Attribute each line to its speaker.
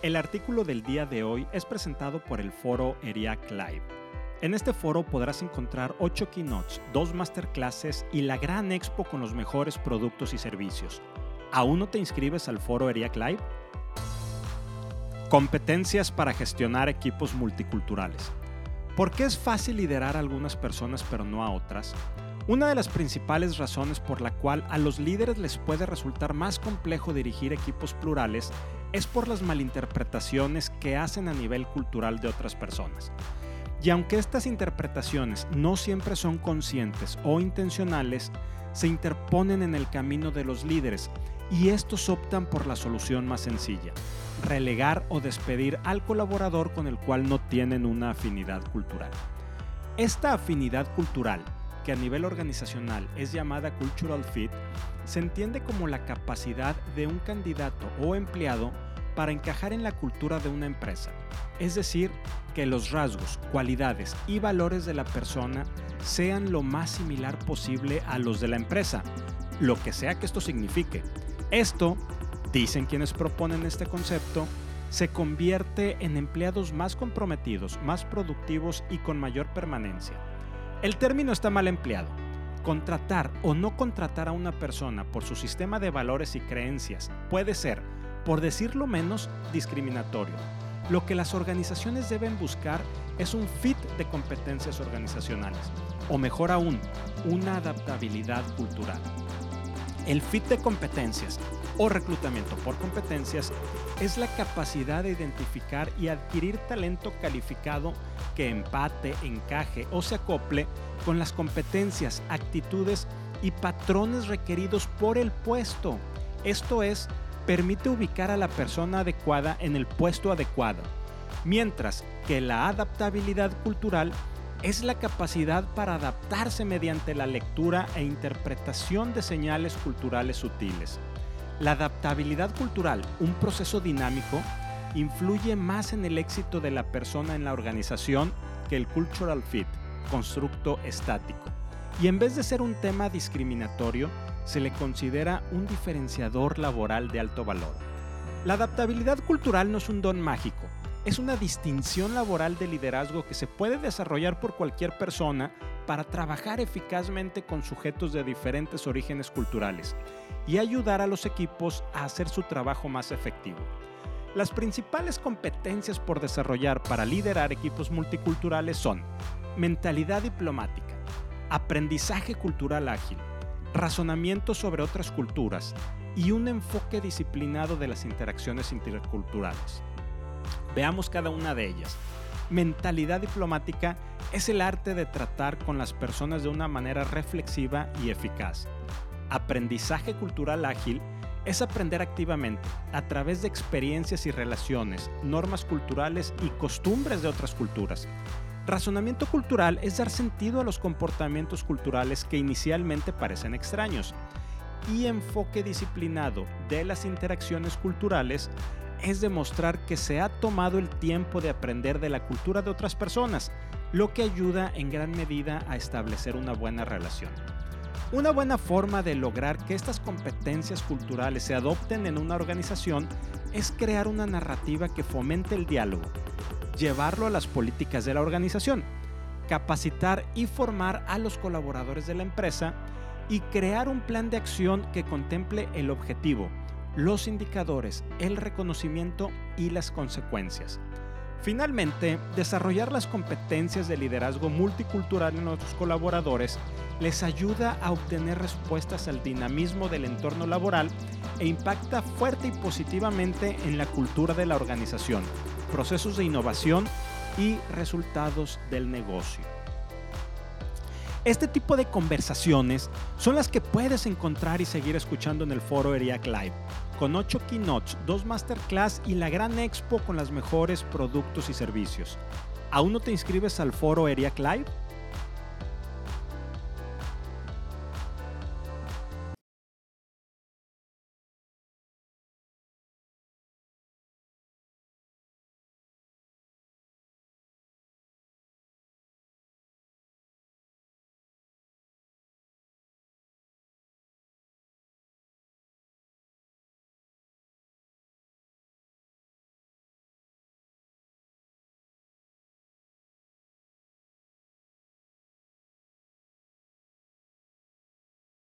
Speaker 1: El artículo del día de hoy es presentado por el foro ERIAC Live. En este foro podrás encontrar 8 keynotes, 2 masterclasses y la gran expo con los mejores productos y servicios. ¿Aún no te inscribes al foro ERIAC Live? Competencias para gestionar equipos multiculturales. ¿Por qué es fácil liderar a algunas personas pero no a otras? Una de las principales razones por la cual a los líderes les puede resultar más complejo dirigir equipos plurales es por las malinterpretaciones que hacen a nivel cultural de otras personas. Y aunque estas interpretaciones no siempre son conscientes o intencionales, se interponen en el camino de los líderes y estos optan por la solución más sencilla, relegar o despedir al colaborador con el cual no tienen una afinidad cultural. Esta afinidad cultural, que a nivel organizacional es llamada cultural fit, se entiende como la capacidad de un candidato o empleado para encajar en la cultura de una empresa. Es decir, que los rasgos, cualidades y valores de la persona sean lo más similar posible a los de la empresa, lo que sea que esto signifique. Esto, dicen quienes proponen este concepto, se convierte en empleados más comprometidos, más productivos y con mayor permanencia. El término está mal empleado Contratar o no contratar a una persona por su sistema de valores y creencias puede ser, por decirlo menos, discriminatorio. Lo que las organizaciones deben buscar es un fit de competencias organizacionales, o mejor aún, una adaptabilidad cultural. El fit de competencias o reclutamiento por competencias es la capacidad de identificar y adquirir talento calificado que empate, encaje o se acople con las competencias, actitudes y patrones requeridos por el puesto. Esto es, permite ubicar a la persona adecuada en el puesto adecuado, mientras que la adaptabilidad cultural es la capacidad para adaptarse mediante la lectura e interpretación de señales culturales sutiles. La adaptabilidad cultural, un proceso dinámico, influye más en el éxito de la persona en la organización que el cultural fit, constructo estático. Y en vez de ser un tema discriminatorio, se le considera un diferenciador laboral de alto valor. La adaptabilidad cultural no es un don mágico, es una distinción laboral de liderazgo que se puede desarrollar por cualquier persona para trabajar eficazmente con sujetos de diferentes orígenes culturales y ayudar a los equipos a hacer su trabajo más efectivo. Las principales competencias por desarrollar para liderar equipos multiculturales son mentalidad diplomática, aprendizaje cultural ágil, razonamiento sobre otras culturas y un enfoque disciplinado de las interacciones interculturales. Veamos cada una de ellas. Mentalidad diplomática es el arte de tratar con las personas de una manera reflexiva y eficaz. Aprendizaje cultural ágil es aprender activamente a través de experiencias y relaciones, normas culturales y costumbres de otras culturas. Razonamiento cultural es dar sentido a los comportamientos culturales que inicialmente parecen extraños. Y enfoque disciplinado de las interacciones culturales es demostrar que se ha tomado el tiempo de aprender de la cultura de otras personas, lo que ayuda en gran medida a establecer una buena relación. Una buena forma de lograr que estas competencias culturales se adopten en una organización es crear una narrativa que fomente el diálogo, llevarlo a las políticas de la organización, capacitar y formar a los colaboradores de la empresa y crear un plan de acción que contemple el objetivo, los indicadores, el reconocimiento y las consecuencias. Finalmente, desarrollar las competencias de liderazgo multicultural en nuestros colaboradores les ayuda a obtener respuestas al dinamismo del entorno laboral e impacta fuerte y positivamente en la cultura de la organización, procesos de innovación y resultados del negocio. Este tipo de conversaciones son las que puedes encontrar y seguir escuchando en el foro ERIAC Live, con 8 keynotes, 2 masterclass y la gran expo con los mejores productos y servicios. ¿Aún no te inscribes al foro ERIAC Live?